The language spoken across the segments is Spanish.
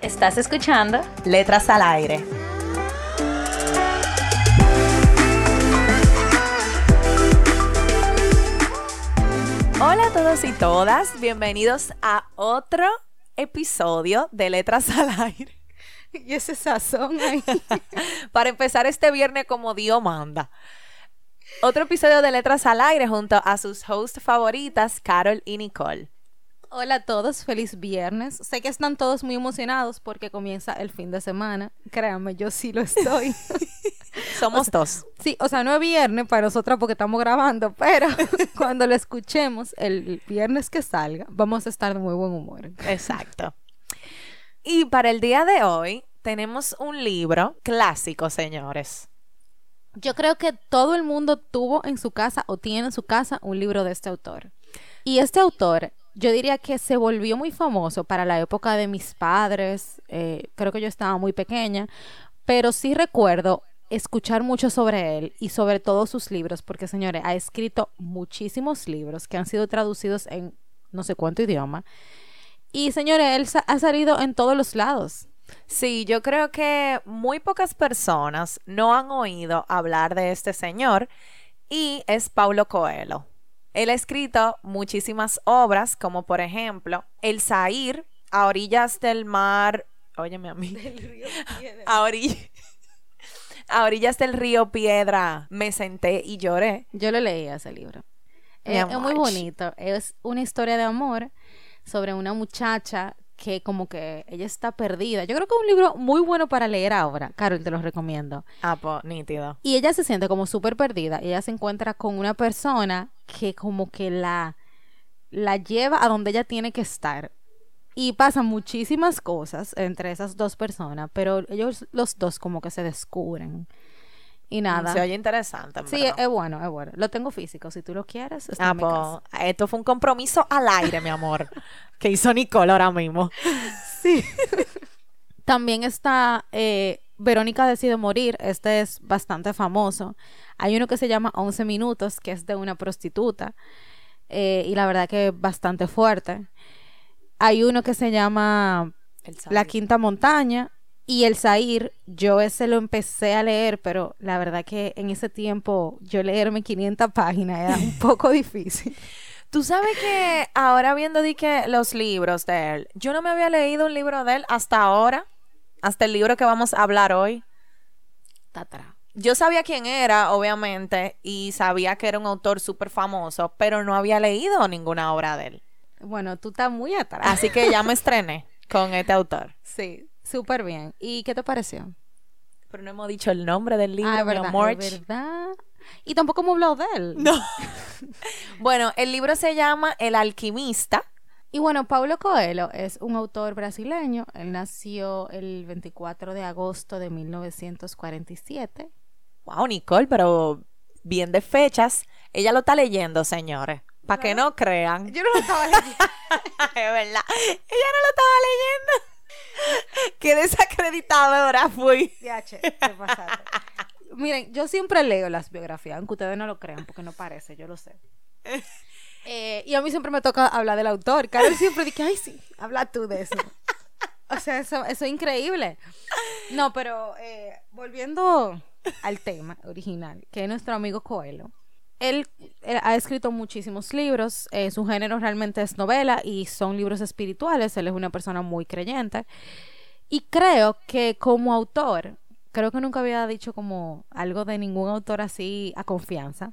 ¿Estás escuchando? Letras al aire. Hola a todos y todas, bienvenidos a otro episodio de Letras al Aire. Y ese sazón ahí. Para empezar este viernes como Dios manda. Otro episodio de Letras al Aire junto a sus hosts favoritas, Carol y Nicole. Hola a todos, feliz viernes. Sé que están todos muy emocionados porque comienza el fin de semana. Créanme, yo sí lo estoy. Somos dos. Sí, o sea, no es viernes para nosotros porque estamos grabando, pero cuando lo escuchemos el viernes que salga, vamos a estar de muy buen humor. Exacto. Y para el día de hoy tenemos un libro clásico, señores. Yo creo que todo el mundo tuvo en su casa o tiene en su casa un libro de este autor. Y este autor, yo diría que se volvió muy famoso para la época de mis padres. eh, creo que yo estaba muy pequeña, pero sí recuerdo escuchar mucho sobre él y sobre todos sus libros, porque señores, ha escrito muchísimos libros que han sido traducidos en no sé cuánto idioma. Y señores, él ha salido en todos los lados. Sí, yo creo que muy pocas personas no han oído hablar de este señor y es Paulo Coelho. Él ha escrito muchísimas obras, como por ejemplo El Zair, a orillas del mar. Óyeme a mí. A, ori- a orillas del río Piedra me senté y lloré. Yo lo leí ese libro. Eh, es muy bonito. Es una historia de amor sobre una muchacha que como que ella está perdida. Yo creo que es un libro muy bueno para leer ahora. Carol, te lo recomiendo. Ah, pues, nítido. Y ella se siente como súper perdida. Ella se encuentra con una persona que como que la, la lleva a donde ella tiene que estar. Y pasan muchísimas cosas entre esas dos personas, pero ellos los dos como que se descubren. Y nada. Se oye interesante. Sí, verdad. es bueno, es bueno. Lo tengo físico, si tú lo quieres. está Ah, en mi casa. pues, esto fue un compromiso al aire, mi amor, que hizo Nicole ahora mismo. También está eh, Verónica decide morir. Este es bastante famoso. Hay uno que se llama 11 minutos, que es de una prostituta. eh, y la verdad que es bastante fuerte. Hay uno que se llama La Quinta Montaña. Y el Zair, yo ese lo empecé a leer, pero la verdad que en ese tiempo yo leerme 500 páginas era un poco difícil. Tú sabes que ahora viendo di que los libros de él, yo no me había leído un libro de él hasta ahora, hasta el libro que vamos a hablar hoy. Atrás. Yo sabía quién era, obviamente, y sabía que era un autor súper famoso, pero no había leído ninguna obra de él. Bueno, tú estás muy atrás. Así que ya me estrené con este autor. Sí, súper bien. ¿Y qué te pareció? Pero no hemos dicho el nombre del libro, ah, mi verdad, amor. es verdad. Y tampoco hemos hablado de él. No. bueno, el libro se llama El alquimista. Y bueno, Paulo Coelho es un autor brasileño. Él nació el 24 de agosto de 1947. Wow, Nicole, pero bien de fechas. Ella lo está leyendo, señores. Para que no crean. Yo no lo estaba leyendo. es verdad. Ella no lo estaba leyendo. Qué desacreditadora fui. DH, te pasaste. Miren, yo siempre leo las biografías, aunque ustedes no lo crean, porque no parece, yo lo sé. Eh, y a mí siempre me toca hablar del autor. Carol siempre dice, ay, sí, habla tú de eso. O sea, eso, eso es increíble. No, pero eh, volviendo al tema original, que es nuestro amigo Coelho. Él, él ha escrito muchísimos libros, eh, su género realmente es novela y son libros espirituales, él es una persona muy creyente. Y creo que como autor, creo que nunca había dicho como algo de ningún autor así a confianza,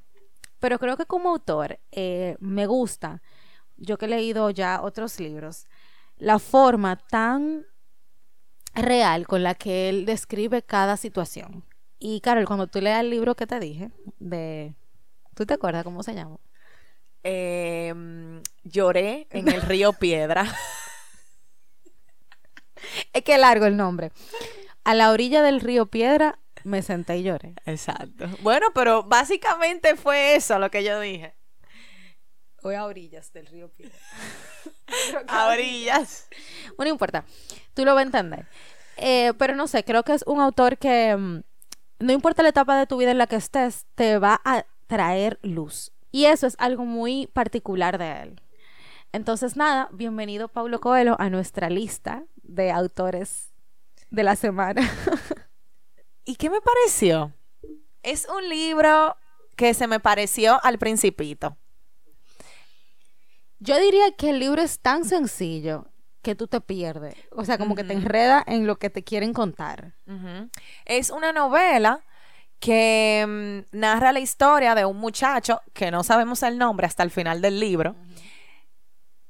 pero creo que como autor eh, me gusta, yo que he leído ya otros libros, la forma tan real con la que él describe cada situación. Y Carol, cuando tú leas el libro que te dije, de... ¿Tú te acuerdas cómo se llama? Eh, lloré en el río Piedra. es que largo el nombre. A la orilla del río Piedra me senté y lloré. Exacto. Bueno, pero básicamente fue eso lo que yo dije. O a orillas del río Piedra. a orillas. Bueno, no importa. Tú lo vas a entender. Eh, pero no sé, creo que es un autor que mm, no importa la etapa de tu vida en la que estés, te va a traer luz. Y eso es algo muy particular de él. Entonces, nada, bienvenido Pablo Coelho a nuestra lista de autores de la semana. ¿Y qué me pareció? Es un libro que se me pareció al principito. Yo diría que el libro es tan sencillo que tú te pierdes. O sea, como que te enreda en lo que te quieren contar. Es una novela que mm, narra la historia de un muchacho que no sabemos el nombre hasta el final del libro.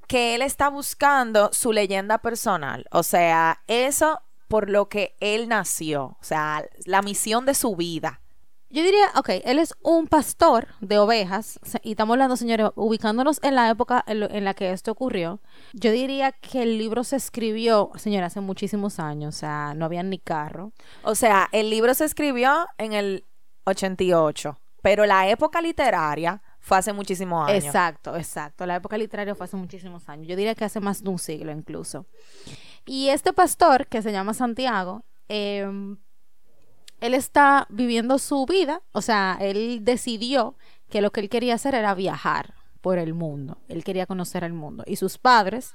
Que él está buscando su leyenda personal. O sea, eso por lo que él nació. O sea, la misión de su vida. Yo diría, ok, él es un pastor de ovejas, y estamos hablando, señores, ubicándonos en la época en, la que esto ocurrió. Yo diría que el libro se escribió, señora, hace muchísimos años, o sea, no había ni carro. O sea, el libro se escribió en el 88, pero la época literaria fue hace muchísimos años. Exacto, exacto. La época literaria fue hace muchísimos años. Yo diría que hace más de un siglo incluso. Y este pastor, que se llama Santiago, eh, él está viviendo su vida, o sea, él decidió que lo que él quería hacer era viajar por el mundo, él quería conocer el mundo. Y sus padres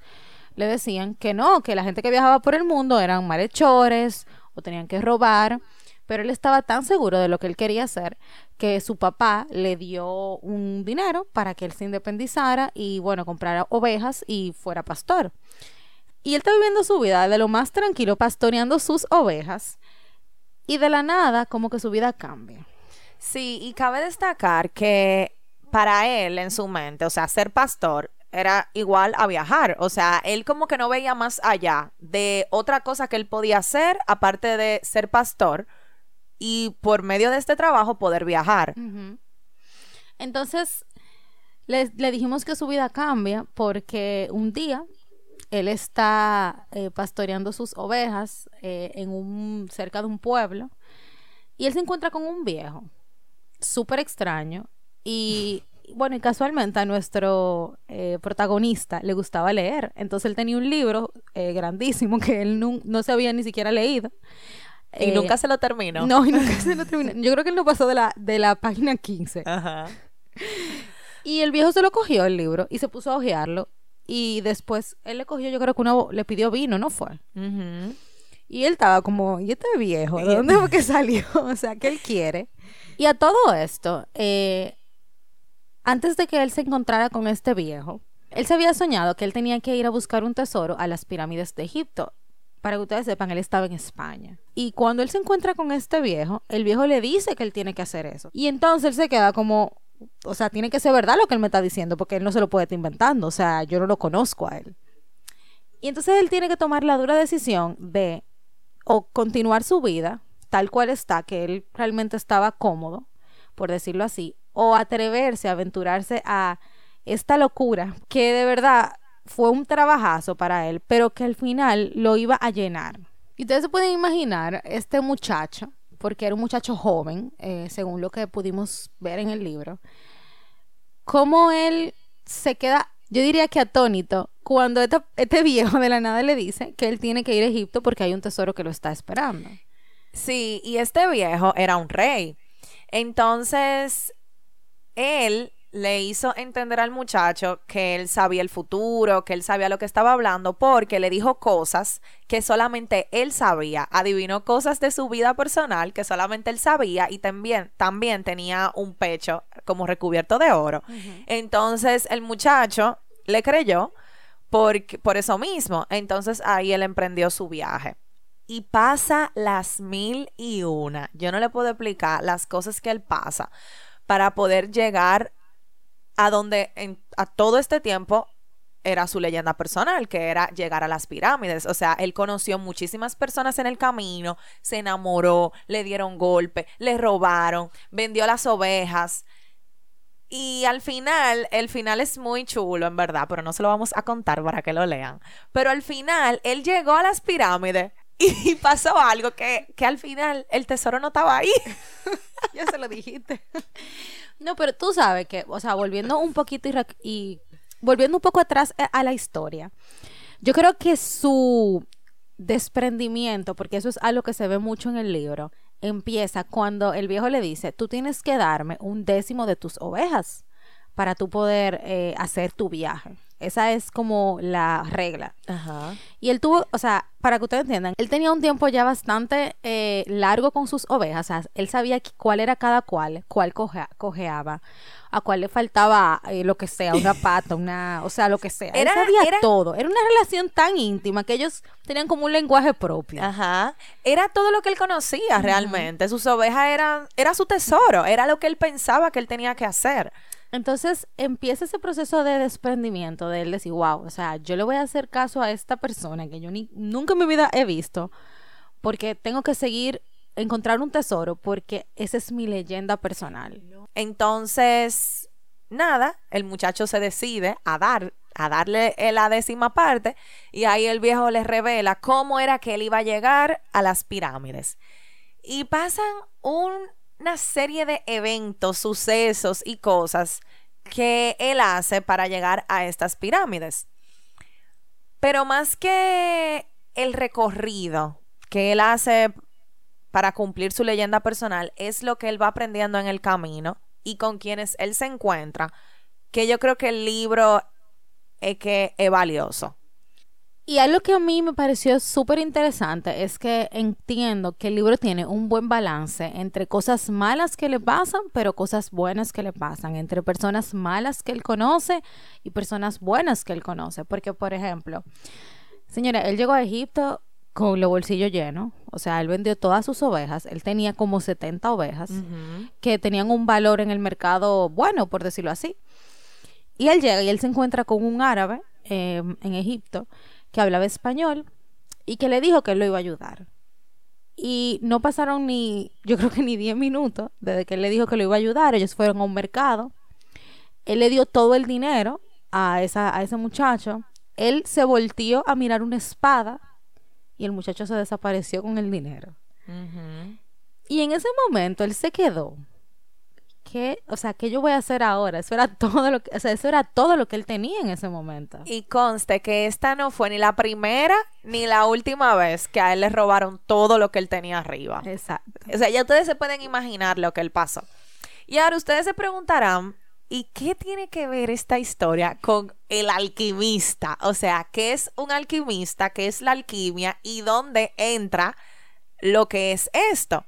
le decían que no, que la gente que viajaba por el mundo eran malhechores o tenían que robar, pero él estaba tan seguro de lo que él quería hacer que su papá le dio un dinero para que él se independizara y bueno, comprara ovejas y fuera pastor. Y él está viviendo su vida de lo más tranquilo, pastoreando sus ovejas y de la nada como que su vida cambia. Sí, y cabe destacar que para él en su mente, o sea, ser pastor era igual a viajar, o sea, él como que no veía más allá de otra cosa que él podía hacer aparte de ser pastor y por medio de este trabajo poder viajar. Entonces, le, le dijimos que su vida cambia porque un día él está eh, pastoreando sus ovejas eh, en un, cerca de un pueblo y él se encuentra con un viejo súper extraño y bueno, y casualmente a nuestro eh, protagonista le gustaba leer, entonces él tenía un libro grandísimo que él no, no se había ni siquiera leído. Y nunca se lo terminó. No, y nunca se lo terminó. Yo creo que él no pasó de la, de la página 15. Ajá. Y el viejo se lo cogió el libro y se puso a hojearlo y después él le cogió, yo creo que una, le pidió vino, ¿no fue? Y él estaba como, ¿y este viejo? ¿De dónde fue que salió? o sea, ¿qué él quiere? Y a todo esto, eh, antes de que él se encontrara con este viejo, él se había soñado que él tenía que ir a buscar un tesoro a las pirámides de Egipto. Para que ustedes sepan, él estaba en España. Y cuando él se encuentra con este viejo, el viejo le dice que él tiene que hacer eso. Y entonces él se queda como, o sea, tiene que ser verdad lo que él me está diciendo, porque él no se lo puede estar inventando, o sea, yo no lo conozco a él. Y entonces él tiene que tomar la dura decisión de o continuar su vida tal cual está, que él realmente estaba cómodo, por decirlo así, o atreverse a aventurarse a esta locura que de verdad fue un trabajazo para él, pero que al final lo iba a llenar. Y ustedes se pueden imaginar este muchacho porque era un muchacho joven, eh, según lo que pudimos ver en el libro, cómo él se queda, yo diría que atónito, cuando este, este, viejo de la nada le dice que él tiene que ir a Egipto porque hay un tesoro que lo está esperando. Sí, y este viejo era un rey. Entonces, él le hizo entender al muchacho que él sabía el futuro, que él sabía lo que estaba hablando, porque le dijo cosas que solamente él sabía, adivinó cosas de su vida personal que solamente él sabía y también, también tenía un pecho como recubierto de oro. Entonces el muchacho le creyó por, por eso mismo. Entonces ahí él emprendió su viaje y pasa las mil y una. Yo no le puedo explicar las cosas que él pasa para poder llegar a donde en, a todo este tiempo era su leyenda personal, que era llegar a las pirámides. O sea, él conoció muchísimas personas en el camino, se enamoró, le dieron golpe, le robaron, vendió las ovejas. Y al final, el final es muy chulo, en verdad, pero no se lo vamos a contar para que lo lean. Pero al final, él llegó a las pirámides y pasó algo que, que al final el tesoro no estaba ahí. ya se lo dijiste. No, pero tú sabes que, o sea, volviendo un poquito y, volviendo un poco atrás a la historia, yo creo que su desprendimiento, porque eso es algo que se ve mucho en el libro, empieza cuando el viejo le dice, tú tienes que darme un décimo de tus ovejas para tú poder eh, hacer tu viaje. Esa es como la regla. Ajá. Y él tuvo, o sea, para que ustedes entiendan, él tenía un tiempo ya bastante eh, largo con sus ovejas. O sea, él sabía cuál era cada cual, cuál cojeaba, a cuál le faltaba eh, lo que sea, una pata, una, o sea, lo que sea. Era, él sabía todo. Era una relación tan íntima que ellos tenían como un lenguaje propio. Ajá. Era todo lo que él conocía realmente. Sus ovejas eran, era su tesoro, era lo que él pensaba que él tenía que hacer. Entonces empieza ese proceso de desprendimiento de él decir, wow, o sea, yo le voy a hacer caso a esta persona que yo ni, nunca en mi vida he visto, porque tengo que seguir encontrar un tesoro, porque esa es mi leyenda personal. Entonces, nada, el muchacho se decide a dar a darle la décima parte y ahí el viejo le revela cómo era que él iba a llegar a las pirámides. Y pasan un una serie de eventos, sucesos y cosas que él hace para llegar a estas pirámides. Pero más que el recorrido que él hace para cumplir su leyenda personal, es lo que él va aprendiendo en el camino y con quienes él se encuentra, que yo creo que el libro es que es valioso. Y algo que a mí me pareció súper interesante es que entiendo que el libro tiene un buen balance entre cosas malas que le pasan, pero cosas buenas que le pasan, entre personas malas que él conoce y personas buenas que él conoce. Porque, por ejemplo, señora, él llegó a Egipto con los bolsillos llenos, o sea, él vendió todas sus ovejas, él tenía como 70 ovejas que tenían un valor en el mercado bueno, por decirlo así. Y él llega y él se encuentra con un árabe eh, en Egipto que hablaba español y que le dijo que él lo iba a ayudar. Y no pasaron ni, yo creo que ni 10 minutos desde que él le dijo que lo iba a ayudar. Ellos fueron a un mercado. Él le dio todo el dinero a, esa, a ese muchacho. Él se volteó a mirar una espada y el muchacho se desapareció con el dinero. Y en ese momento él se quedó ¿qué, o sea, qué yo voy a hacer ahora? Eso era todo lo que, o sea, eso era todo lo que él tenía en ese momento. Y conste que esta no fue ni la primera ni la última vez que a él le robaron todo lo que él tenía arriba. Exacto. O sea, ya ustedes se pueden imaginar lo que él pasó. Y ahora ustedes se preguntarán, ¿y qué tiene que ver esta historia con el alquimista? O sea, ¿qué es un alquimista? ¿Qué es la alquimia? ¿Y dónde entra lo que es esto?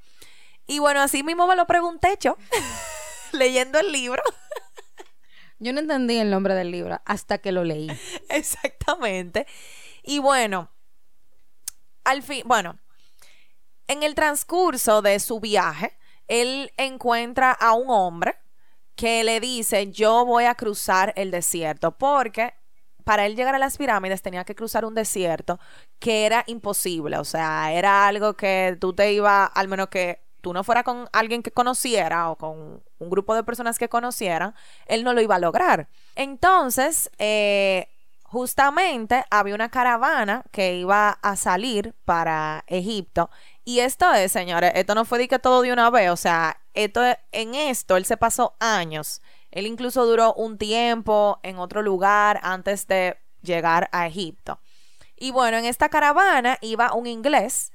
Y bueno, así mismo me lo pregunté yo. leyendo el libro. Yo no entendí el nombre del libro hasta que lo leí. Exactamente. Y bueno, al fin, bueno, en el transcurso de su viaje, él encuentra a un hombre que le dice, yo voy a cruzar el desierto, porque para él llegar a las pirámides tenía que cruzar un desierto que era imposible, o sea, era algo que tú te ibas, al menos que tú no fuera con alguien que conociera o con un grupo de personas que conocieran, él no lo iba a lograr. Entonces, eh, justamente había una caravana que iba a salir para Egipto. Y esto es, señores, esto no fue de que todo de una vez, o sea, esto, en esto él se pasó años. Él incluso duró un tiempo en otro lugar antes de llegar a Egipto. Y bueno, en esta caravana iba un inglés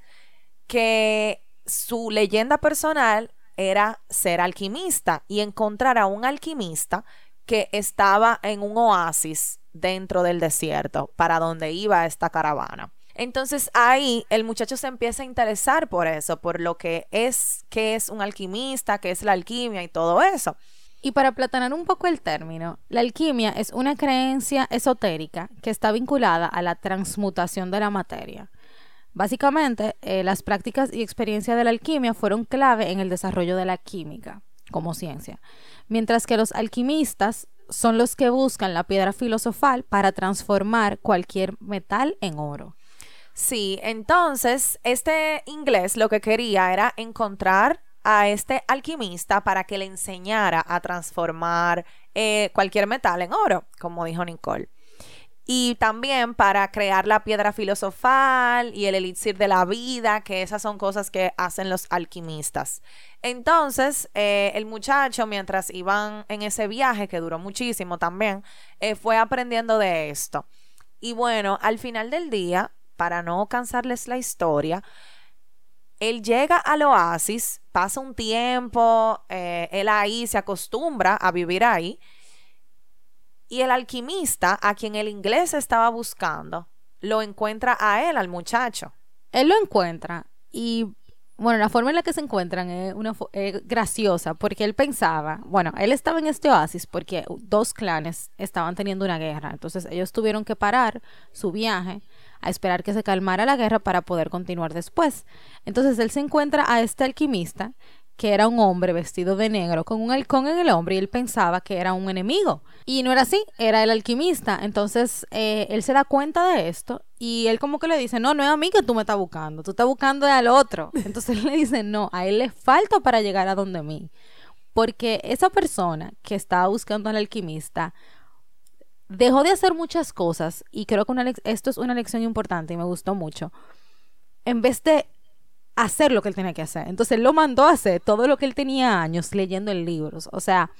que su leyenda personal era ser alquimista y encontrar a un alquimista que estaba en un oasis dentro del desierto para donde iba esta caravana. Entonces ahí el muchacho se empieza a interesar por eso, por lo que es, que es un alquimista, que es la alquimia y todo eso. Y para platanar un poco el término, la alquimia es una creencia esotérica que está vinculada a la transmutación de la materia. Básicamente, eh, las prácticas y experiencias de la alquimia fueron clave en el desarrollo de la química como ciencia, mientras que los alquimistas son los que buscan la piedra filosofal para transformar cualquier metal en oro. Sí, entonces este inglés lo que quería era encontrar a este alquimista para que le enseñara a transformar eh, cualquier metal en oro, como dijo Nicole. Y también para crear la piedra filosofal y el elixir de la vida, que esas son cosas que hacen los alquimistas. Entonces, eh, el muchacho, mientras iban en ese viaje, que duró muchísimo también, eh, fue aprendiendo de esto. Y bueno, al final del día, para no cansarles la historia, él llega al oasis, pasa un tiempo, eh, él ahí se acostumbra a vivir ahí y el alquimista, a quien el inglés estaba buscando, lo encuentra a él, al muchacho. Él lo encuentra y, bueno, la forma en la que se encuentran es, una, graciosa porque él pensaba, bueno, él estaba en este oasis porque dos clanes estaban teniendo una guerra, entonces ellos tuvieron que parar su viaje a esperar que se calmara la guerra para poder continuar después. Entonces él se encuentra a este alquimista que era un hombre vestido de negro con un halcón en el hombro y él pensaba que era un enemigo. Y no era así, era el alquimista. Entonces eh, él se da cuenta de esto y él como que le dice, no, no es a mí que tú me estás buscando, tú estás buscando al otro. Entonces él le dice, no, a él le falta para llegar a donde mí. Porque esa persona que estaba buscando al alquimista dejó de hacer muchas cosas y creo que esto es una lección importante y me gustó mucho. En vez de hacer lo que él tenía que hacer. Entonces él lo mandó a hacer todo lo que él tenía años leyendo en libros. O sea,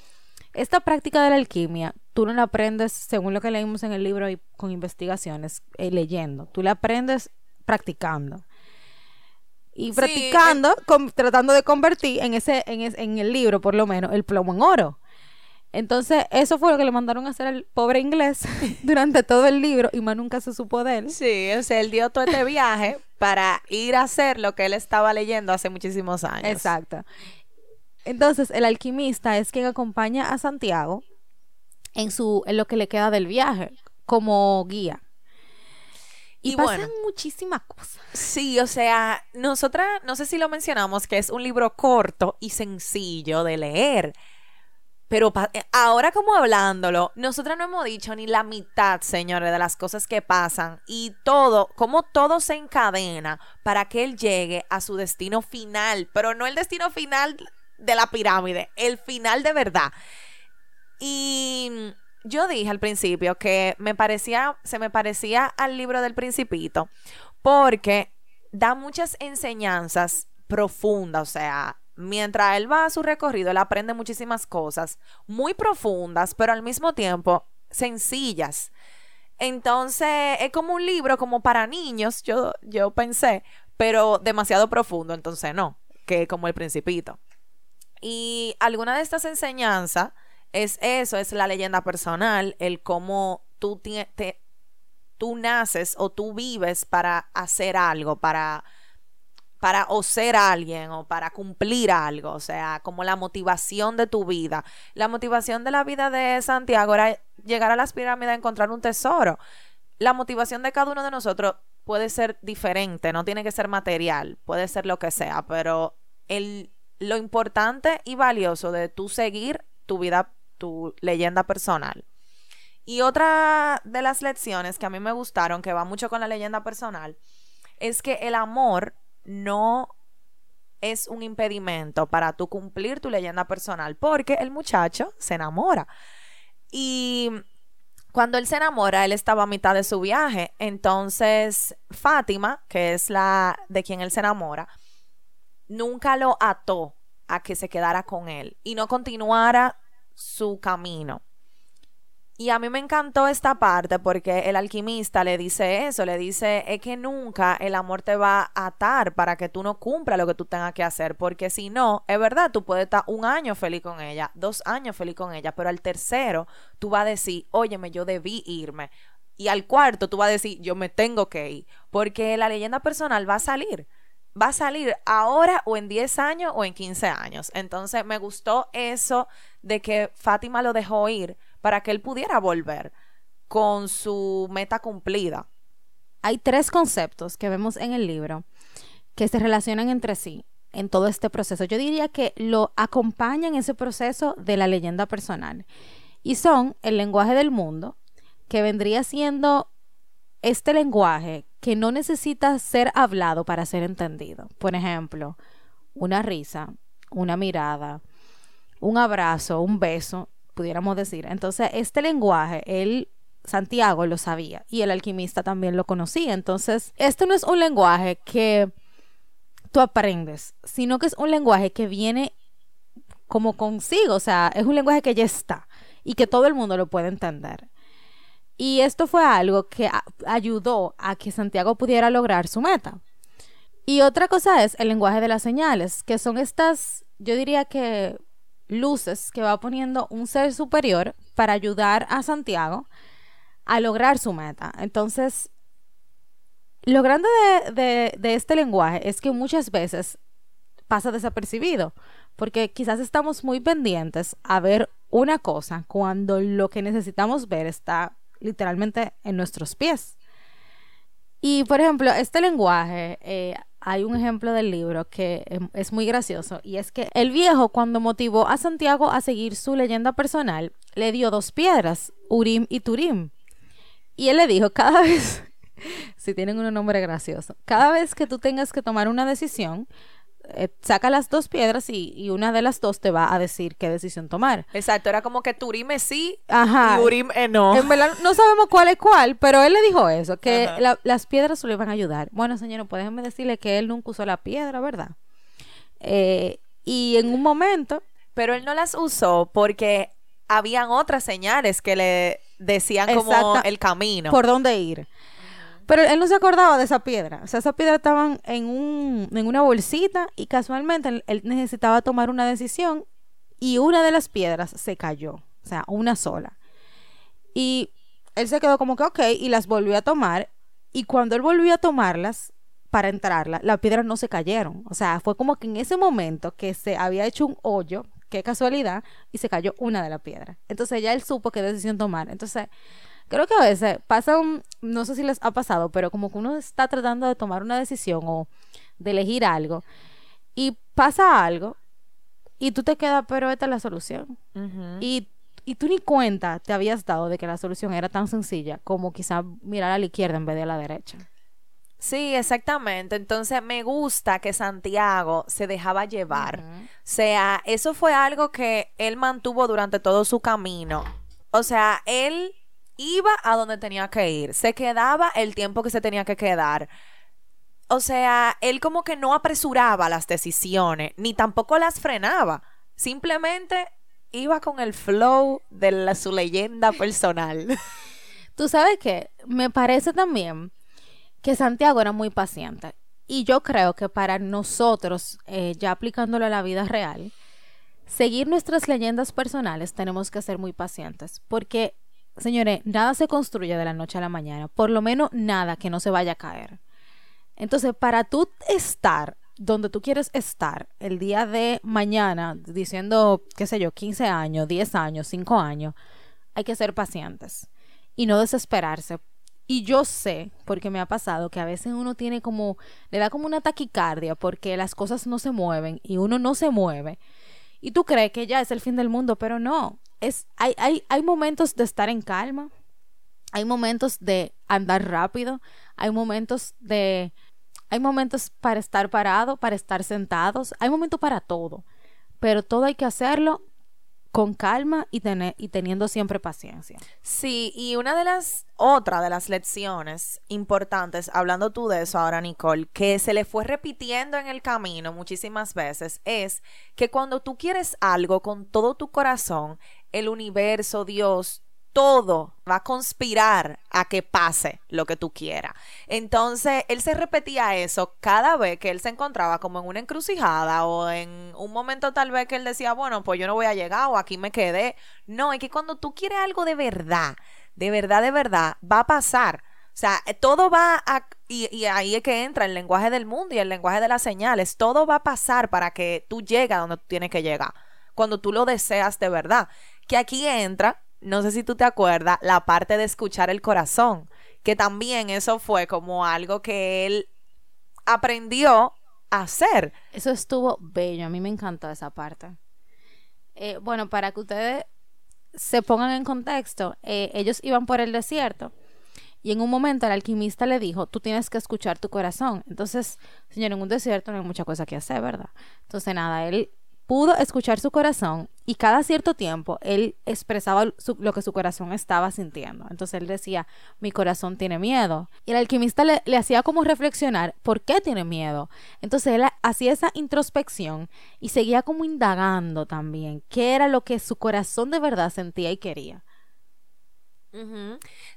esta práctica de la alquimia, tú no la aprendes según lo que leímos en el libro y con investigaciones, eh, leyendo. Tú la aprendes practicando. Y practicando, eh, tratando de convertir en, ese, en, en el libro, por lo menos, el plomo en oro. Entonces, eso fue lo que le mandaron a hacer al pobre inglés durante todo el libro y más nunca se supo de él. Sí, o sea, él dio todo este viaje para ir a hacer lo que él estaba leyendo hace muchísimos años. Exacto. Entonces, el alquimista es quien acompaña a Santiago en su en lo que le queda del viaje como guía. Y, pasan muchísimas cosas. Sí, o sea, nosotras, no sé si lo mencionamos, que es un libro corto y sencillo de leer. Pero eh, ahora como hablándolo, nosotros no hemos dicho ni la mitad, señores, de las cosas que pasan y todo, cómo todo se encadena para que él llegue a su destino final, pero no el destino final de la pirámide, el final de verdad. Y yo dije al principio que me parecía, se me parecía al libro del principito, porque da muchas enseñanzas profundas, o sea, mientras él va a su recorrido, él aprende muchísimas cosas muy profundas, pero al mismo tiempo sencillas. Entonces, es como un libro como para niños, yo, yo pensé, pero demasiado profundo, entonces no, que como el principito. Y alguna de estas enseñanzas es eso, es la leyenda personal, el cómo tú, tú naces o tú vives para hacer algo, para para o ser alguien o para cumplir algo, o sea, como la motivación de tu vida. La motivación de la vida de Santiago era llegar a las pirámides a encontrar un tesoro. La motivación de cada uno de nosotros puede ser diferente, no tiene que ser material, puede ser lo que sea, pero el, lo importante y valioso de tú seguir tu vida, tu leyenda personal. Y otra de las lecciones que a mí me gustaron, que va mucho con la leyenda personal, es que el amor no es un impedimento para tú cumplir tu leyenda personal, porque el muchacho se enamora. Y cuando él se enamora, él estaba a mitad de su viaje. Entonces, Fátima, que es la de quien él se enamora, nunca lo ató a que se quedara con él y no continuara su camino. Y a mí me encantó esta parte porque el alquimista le dice eso, le dice, es que nunca el amor te va a atar para que tú no cumpla lo que tú tengas que hacer, porque si no, es verdad, tú puedes estar un año feliz con ella, dos años feliz con ella, pero al tercero tú vas a decir, óyeme, yo debí irme. Y al cuarto tú vas a decir, yo me tengo que ir, porque la leyenda personal va a salir va a salir ahora o en 10 años o en 15 años. Entonces me gustó eso de que Fátima lo dejó ir para que él pudiera volver con su meta cumplida. Hay tres conceptos que vemos en el libro que se relacionan entre sí en todo este proceso. Yo diría que lo acompañan ese proceso de la leyenda personal. Y son el lenguaje del mundo, que vendría siendo este lenguaje que no necesita ser hablado para ser entendido. Por ejemplo, una risa, una mirada, un abrazo, un beso, pudiéramos decir. Entonces, este lenguaje, él Santiago lo sabía y el alquimista también lo conocía. Entonces, esto no es un lenguaje que tú aprendes, sino que es un lenguaje que viene como consigo, o sea, es un lenguaje que ya está y que todo el mundo lo puede entender. Y esto fue algo que ayudó a que Santiago pudiera lograr su meta. Y otra cosa es el lenguaje de las señales, que son estas, yo diría que luces que va poniendo un ser superior para ayudar a Santiago a lograr su meta. Entonces, lo grande de, este lenguaje es que muchas veces pasa desapercibido, porque quizás estamos muy pendientes a ver una cosa cuando lo que necesitamos ver está literalmente en nuestros pies. Y por ejemplo, este lenguaje, eh, hay un ejemplo del libro que em, es muy gracioso y es que el viejo cuando motivó a Santiago a seguir su leyenda personal, le dio dos piedras, Urim y Turim. Y él le dijo, cada vez, si tienen un nombre gracioso, cada vez que tú tengas que tomar una decisión, eh, saca las dos piedras y, una de las dos te va a decir qué decisión tomar. Exacto, era como que Turim es sí y Urim es no. En verdad no sabemos cuál es cuál, pero él le dijo eso, que las piedras le iban a ayudar. Bueno, señor, pues déjeme decirle que él nunca usó la piedra, ¿verdad? Eh, y en un momento... Pero él no las usó porque habían otras señales que le decían como el camino. Por dónde ir. Pero él no se acordaba de esa piedra. O sea, esa piedra estaban en, un, en una bolsita y casualmente él, necesitaba tomar una decisión y una de las piedras se cayó. O sea, una sola. Y él se quedó como que, ok, y las volvió a tomar. Y cuando él volvió a tomarlas para entrarla, las piedras no se cayeron. O sea, fue como que en ese momento que se había hecho un hoyo qué casualidad, y se cayó una de las piedras. Entonces ya él supo qué decisión tomar. Entonces, creo que a veces pasa un, no sé si les ha pasado, pero como que uno está tratando de tomar una decisión o de elegir algo, y pasa algo, y tú te quedas, pero esta es la solución. y, y tú ni cuenta te habías dado de que la solución era tan sencilla como quizá mirar a la izquierda en vez de a la derecha. Sí, exactamente. Entonces me gusta que Santiago se dejaba llevar. O sea, eso fue algo que él mantuvo durante todo su camino. O sea, él iba a donde tenía que ir, se quedaba el tiempo que se tenía que quedar. O sea, él como que no apresuraba las decisiones, ni tampoco las frenaba. Simplemente iba con el flow de su leyenda personal. Tú sabes que me parece también que Santiago era muy paciente. Y yo creo que para nosotros, eh, ya aplicándolo a la vida real, seguir nuestras leyendas personales tenemos que ser muy pacientes. Porque, señores, nada se construye de la noche a la mañana. Por lo menos nada que no se vaya a caer. Entonces, para tú estar donde tú quieres estar el día de mañana, diciendo, qué sé yo, 15 años, 10 años, 5 años, hay que ser pacientes y no desesperarse y yo sé, porque me ha pasado, que a veces uno tiene como, le da como una taquicardia porque las cosas no se mueven y uno no se mueve. Y tú crees que ya es el fin del mundo, pero no. Es, hay, hay, hay momentos de estar en calma, hay momentos de andar rápido, hay momentos de, hay momentos para estar parado, para estar sentados, hay momentos para todo. Pero todo hay que hacerlo con calma y, tener, y teniendo siempre paciencia. Sí, y una de las, otra de las lecciones importantes, hablando tú de eso ahora, Nicole, que se le fue repitiendo en el camino muchísimas veces, es que cuando tú quieres algo con todo tu corazón, el universo, Dios, todo va a conspirar a que pase lo que tú quieras. Entonces, él se repetía eso cada vez que él se encontraba como en una encrucijada o en un momento tal vez que él decía, bueno, pues yo no voy a llegar o aquí me quedé. No, es que cuando tú quieres algo de verdad, de verdad, de verdad, va a pasar. O sea, todo va a... Y, y, ahí es que entra el lenguaje del mundo y el lenguaje de las señales. Todo va a pasar para que tú llegues a donde tú tienes que llegar. Cuando tú lo deseas de verdad. Que aquí entra no sé si tú te acuerdas, la parte de escuchar el corazón, que también eso fue como algo que él aprendió a hacer. Eso estuvo bello, a mí me encantó esa parte. Eh, bueno, para que ustedes se pongan en contexto, eh, ellos iban por el desierto y en un momento el alquimista le dijo, tú tienes que escuchar tu corazón. Entonces, señor, en un desierto no hay mucha cosa que hacer, ¿verdad? Entonces, nada, él pudo escuchar su corazón y cada cierto tiempo él expresaba lo que su corazón estaba sintiendo. Entonces él decía, mi corazón tiene miedo. Y el alquimista le, hacía como reflexionar, ¿por qué tiene miedo? Entonces él hacía esa introspección y seguía como indagando también qué era lo que su corazón de verdad sentía y quería.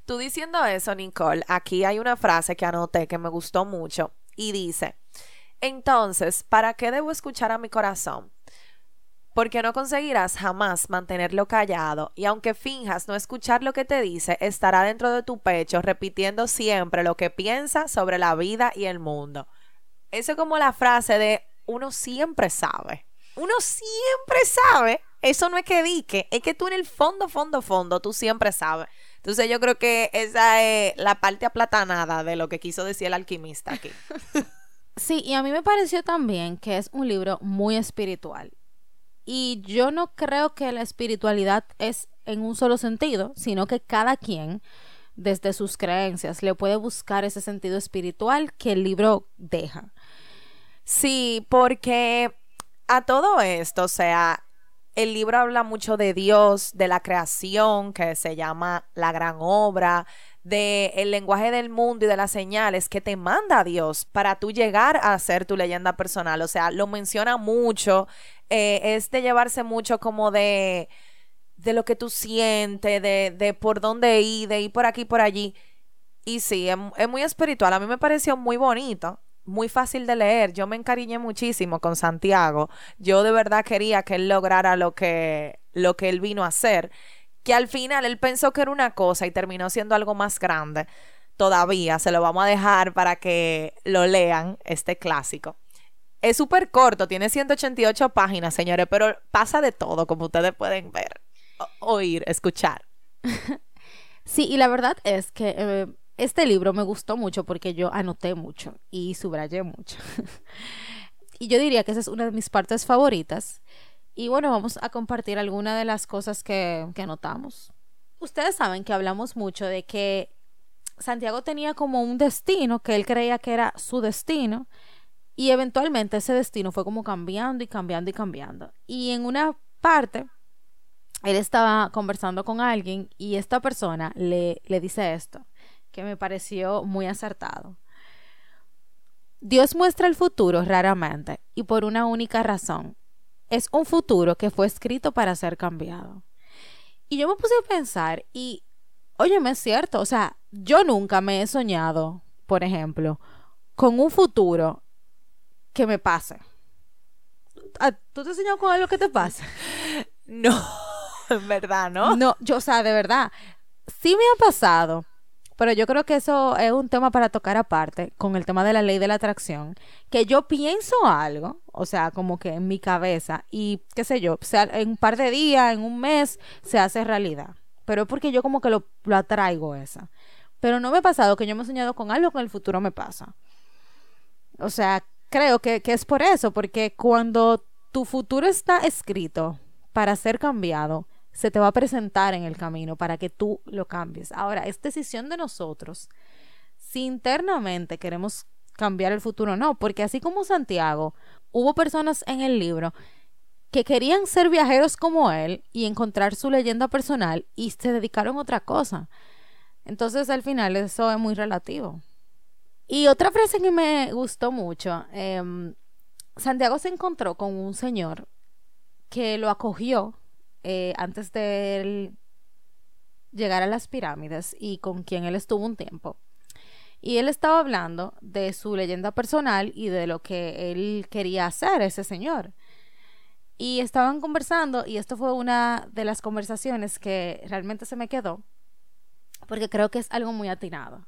Tú diciendo eso, Nicole, aquí hay una frase que anoté que me gustó mucho y dice, entonces, ¿para qué debo escuchar a mi corazón? Porque no conseguirás jamás mantenerlo callado y aunque finjas no escuchar lo que te dice, estará dentro de tu pecho repitiendo siempre lo que piensa sobre la vida y el mundo. Eso es como la frase de uno siempre sabe. Uno siempre sabe. Eso no es que dique, es que tú en el fondo, fondo, fondo, tú siempre sabes. Entonces yo creo que esa es la parte aplatanada de lo que quiso decir el alquimista aquí. Sí, y a mí me pareció también que es un libro muy espiritual. Y yo no creo que la espiritualidad es en un solo sentido, sino que cada quien, desde sus creencias, le puede buscar ese sentido espiritual que el libro deja. Sí, porque a todo esto, o sea, el libro habla mucho de Dios, de la creación, que se llama la gran obra, de el lenguaje del mundo y de las señales que te manda Dios para tú llegar a ser tu leyenda personal. O sea, lo menciona mucho, eh, es de llevarse mucho como de, de lo que tú sientes, de, de por dónde ir, de ir por aquí, por allí. Y sí, es, es muy espiritual. A mí me pareció muy bonito muy fácil de leer. Yo me encariñé muchísimo con Santiago. Yo de verdad quería que él lograra lo que, lo que él vino a hacer. Que al final él pensó que era una cosa y terminó siendo algo más grande. Todavía se lo vamos a dejar para que lo lean, este clásico. Es súper corto, tiene 188 páginas, señores, pero pasa de todo, como ustedes pueden ver, oír, escuchar. Sí, y la verdad es que eh, este libro me gustó mucho porque yo anoté mucho y subrayé mucho. y yo diría que esa es una de mis partes favoritas. Y bueno, vamos a compartir algunas de las cosas que, que anotamos. Ustedes saben que hablamos mucho de que Santiago tenía como un destino que él creía que era su destino y eventualmente ese destino fue como cambiando y cambiando y cambiando. Y en una parte, él estaba conversando con alguien y esta persona le, le dice esto que me pareció muy acertado. Dios muestra el futuro raramente y por una única razón. Es un futuro que fue escrito para ser cambiado. Y yo me puse a pensar y, óyeme, es cierto, o sea, yo nunca me he soñado, por ejemplo, con un futuro que me pase. Ah, ¿Tú te has soñado con algo que te pase? No, en verdad, ¿no? No, yo, o sea, de verdad, sí me ha pasado pero yo creo que eso es un tema para tocar aparte con el tema de la ley de la atracción, que yo pienso algo, o sea, como que en mi cabeza y qué sé yo, sea, en un par de días, en un mes, se hace realidad. Pero es porque yo como que lo, lo atraigo esa. Pero no me ha pasado que yo me he soñado con algo que en el futuro me pasa. O sea, creo que, que es por eso, porque cuando tu futuro está escrito para ser cambiado, se te va a presentar en el camino para que tú lo cambies. Ahora, es decisión de nosotros si internamente queremos cambiar el futuro o no, porque así como Santiago, hubo personas en el libro que querían ser viajeros como él y encontrar su leyenda personal y se dedicaron a otra cosa. Entonces al final eso es muy relativo. Y otra frase que me gustó mucho, em, Santiago se encontró con un señor que lo acogió eh, antes de llegar a las pirámides y con quien él estuvo un tiempo. Y él estaba hablando de su leyenda personal y de lo que él quería hacer, ese señor. Y estaban conversando y esto fue una de las conversaciones que realmente se me quedó, porque creo que es algo muy atinado.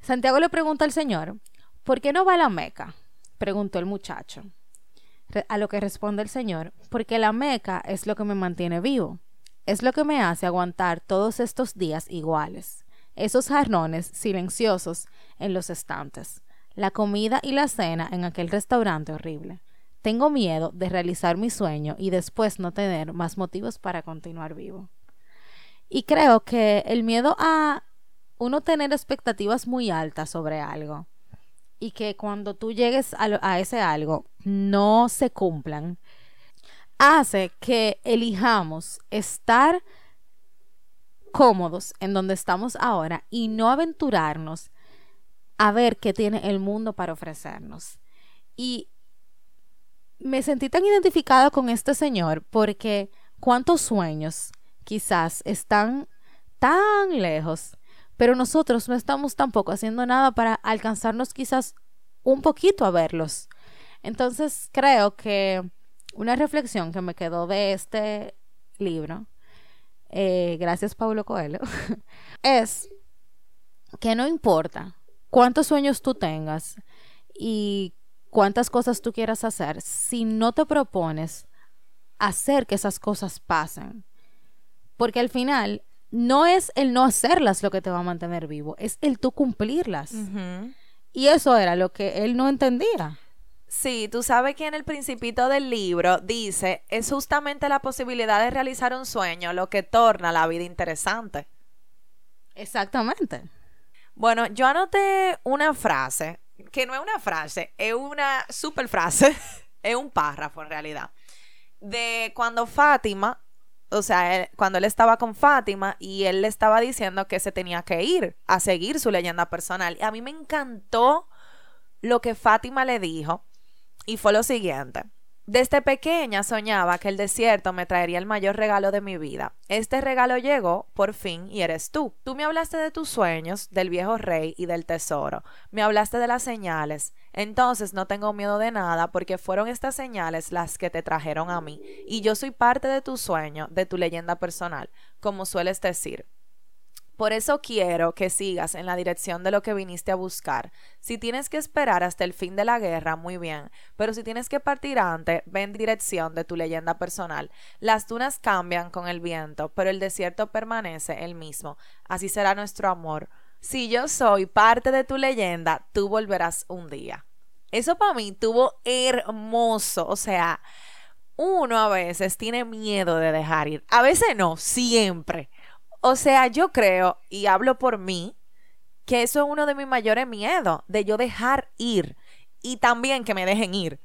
Santiago le pregunta al señor, ¿por qué no va a la Meca? Preguntó el muchacho. A lo que responde el Señor, porque la Meca es lo que me mantiene vivo, es lo que me hace aguantar todos estos días iguales, esos jarrones silenciosos en los estantes, la comida y la cena en aquel restaurante horrible. Tengo miedo de realizar mi sueño y después no tener más motivos para continuar vivo. Y creo que el miedo a uno tener expectativas muy altas sobre algo y que cuando tú llegues a, ese algo no se cumplan, hace que elijamos estar cómodos en donde estamos ahora y no aventurarnos a ver qué tiene el mundo para ofrecernos. Y me sentí tan identificada con este señor porque cuántos sueños quizás están tan lejos, pero nosotros no estamos tampoco haciendo nada para alcanzarnos quizás un poquito a verlos. Entonces creo que una reflexión que me quedó de este libro, eh, gracias Pablo Coelho, es que no importa cuántos sueños tú tengas y cuántas cosas tú quieras hacer, si no te propones hacer que esas cosas pasen. Porque al final no es el no hacerlas lo que te va a mantener vivo, es el tú cumplirlas. Y eso era lo que él no entendía. Sí, tú sabes que en el principito del libro dice, es justamente la posibilidad de realizar un sueño lo que torna la vida interesante. Exactamente. Bueno, yo anoté una frase, que no es una frase, es una super frase, es un párrafo en realidad, de cuando Fátima, o sea, cuando él estaba con Fátima y él le estaba diciendo que se tenía que ir a seguir su leyenda personal. Y a mí me encantó lo que Fátima le dijo y fue lo siguiente. Desde pequeña soñaba que el desierto me traería el mayor regalo de mi vida. Este regalo llegó, por fin, y eres tú. Tú me hablaste de tus sueños, del viejo rey y del tesoro. Me hablaste de las señales. Entonces no tengo miedo de nada porque fueron estas señales las que te trajeron a mí. Y yo soy parte de tu sueño, de tu leyenda personal, como sueles decir. Por eso quiero que sigas en la dirección de lo que viniste a buscar. Si tienes que esperar hasta el fin de la guerra, muy bien, pero si tienes que partir antes, ve en dirección de tu leyenda personal. Las dunas cambian con el viento, pero el desierto permanece el mismo. Así será nuestro amor. Si yo soy parte de tu leyenda, tú volverás un día. Eso para mí tuvo hermoso, o sea, uno a veces tiene miedo de dejar ir, a veces no, siempre. O sea, yo creo, y hablo por mí, que eso es uno de mis mayores miedos, de yo dejar ir y también que me dejen ir.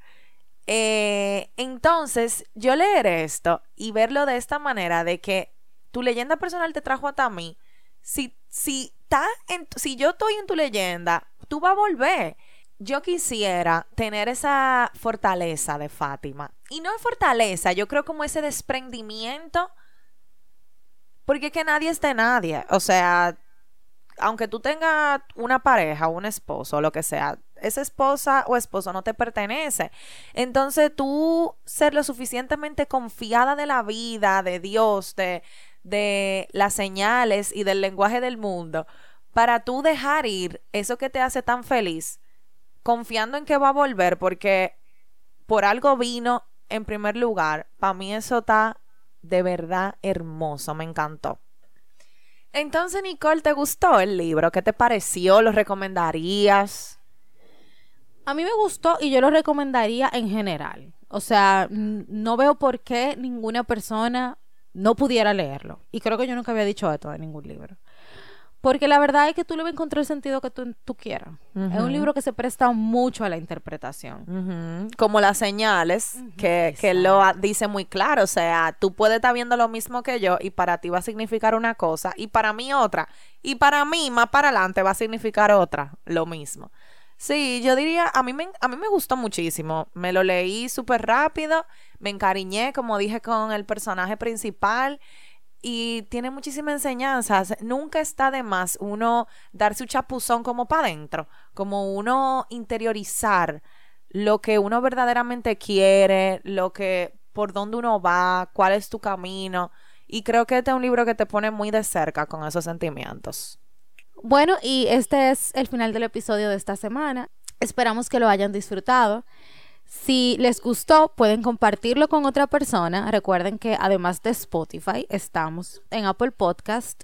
Eh, entonces, yo leer esto y verlo de esta manera, de que tu leyenda personal te trajo hasta mí, si, si, en, si yo estoy en tu leyenda, tú vas a volver. Yo quisiera tener esa fortaleza de Fátima. Y no fortaleza, yo creo como ese desprendimiento porque es que nadie es de nadie. O sea, aunque tú tengas una pareja, un esposo, lo que sea, esa esposa o esposo no te pertenece. Entonces tú ser lo suficientemente confiada de la vida, de Dios, de, de las señales y del lenguaje del mundo, para tú dejar ir eso que te hace tan feliz, confiando en que va a volver, porque por algo vino en primer lugar, para mí eso está de verdad hermoso, me encantó. Entonces, Nicole, ¿te gustó el libro? ¿Qué te pareció? ¿Lo recomendarías? A mí me gustó y yo lo recomendaría en general. O sea, no veo por qué ninguna persona no pudiera leerlo. Y creo que yo nunca había dicho esto de ningún libro. Porque la verdad es que tú le vas a encontrar el sentido que tú, quieras. Es un libro que se presta mucho a la interpretación. Como las señales, que, que, lo dice muy claro. O sea, tú puedes estar viendo lo mismo que yo y para ti va a significar una cosa y para mí otra. Y para mí, más para adelante, va a significar otra, lo mismo. Sí, yo diría, a mí me, a mí me gustó muchísimo. Me lo leí súper rápido, me encariñé, como dije, con el personaje principal y tiene muchísimas enseñanzas. Nunca está de más uno darse un chapuzón como para adentro, como uno interiorizar lo que uno verdaderamente quiere, lo que por dónde uno va, cuál es tu camino. Y creo que este es un libro que te pone muy de cerca con esos sentimientos. Bueno, y este es el final del episodio de esta semana. Esperamos que lo hayan disfrutado. Si les gustó, pueden compartirlo con otra persona. Recuerden que además de Spotify, estamos en Apple Podcast,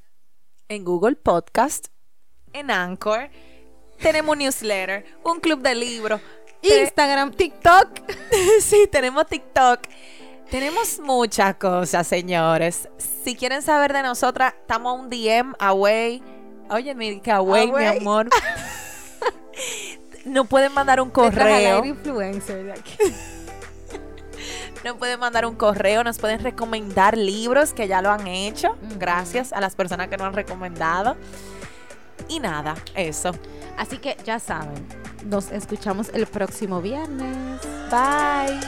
en Google Podcast, en Anchor. Tenemos un newsletter, un club de libros, Instagram, TikTok. sí, tenemos TikTok. Tenemos muchas cosas, señores. Si quieren saber de nosotras, estamos un DM away. Oye, mi away, mi amor. no pueden mandar un correo. influencer de aquí. Nos pueden mandar un correo, nos pueden recomendar libros que ya lo han hecho. Gracias a las personas que nos han recomendado. Y nada, eso. Así que ya saben, nos escuchamos el próximo viernes. Bye.